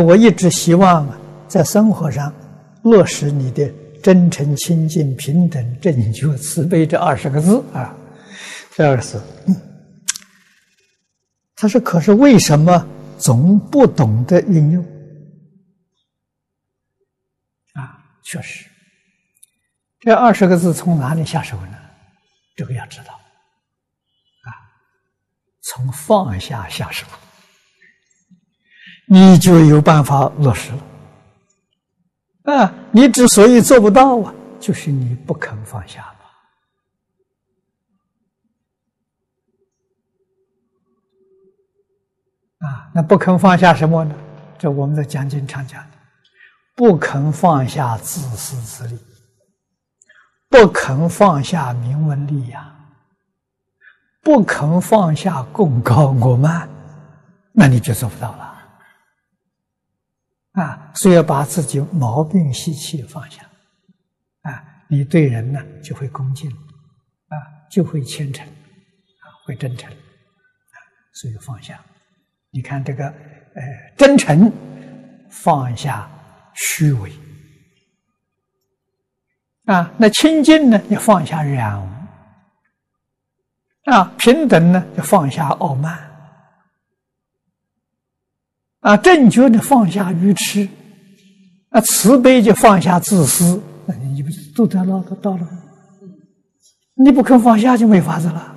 我一直希望在生活上落实你的真诚、清净、平等、正觉、慈悲这二十个字啊。这二十，他说：“可是为什么总不懂得运用？”啊，确实，这二十个字从哪里下手呢？这个要知道。啊，从放下下手。你就有办法落实了。啊，你之所以做不到啊，就是你不肯放下嘛。啊，那不肯放下什么呢？这我们在讲经常讲的，不肯放下自私自利，不肯放下名闻利养，不肯放下贡高我慢，那你就做不到了。啊，所以要把自己毛病习气放下，啊，你对人呢就会恭敬，啊，就会虔诚，啊，会真诚，啊，所以放下。你看这个，呃，真诚放下虚伪，啊，那清净呢要放下染污，啊，平等呢要放下傲慢。啊，正确的放下愚痴，啊，慈悲就放下自私，那你不就都得了，都到了？你不肯放下就没法子了。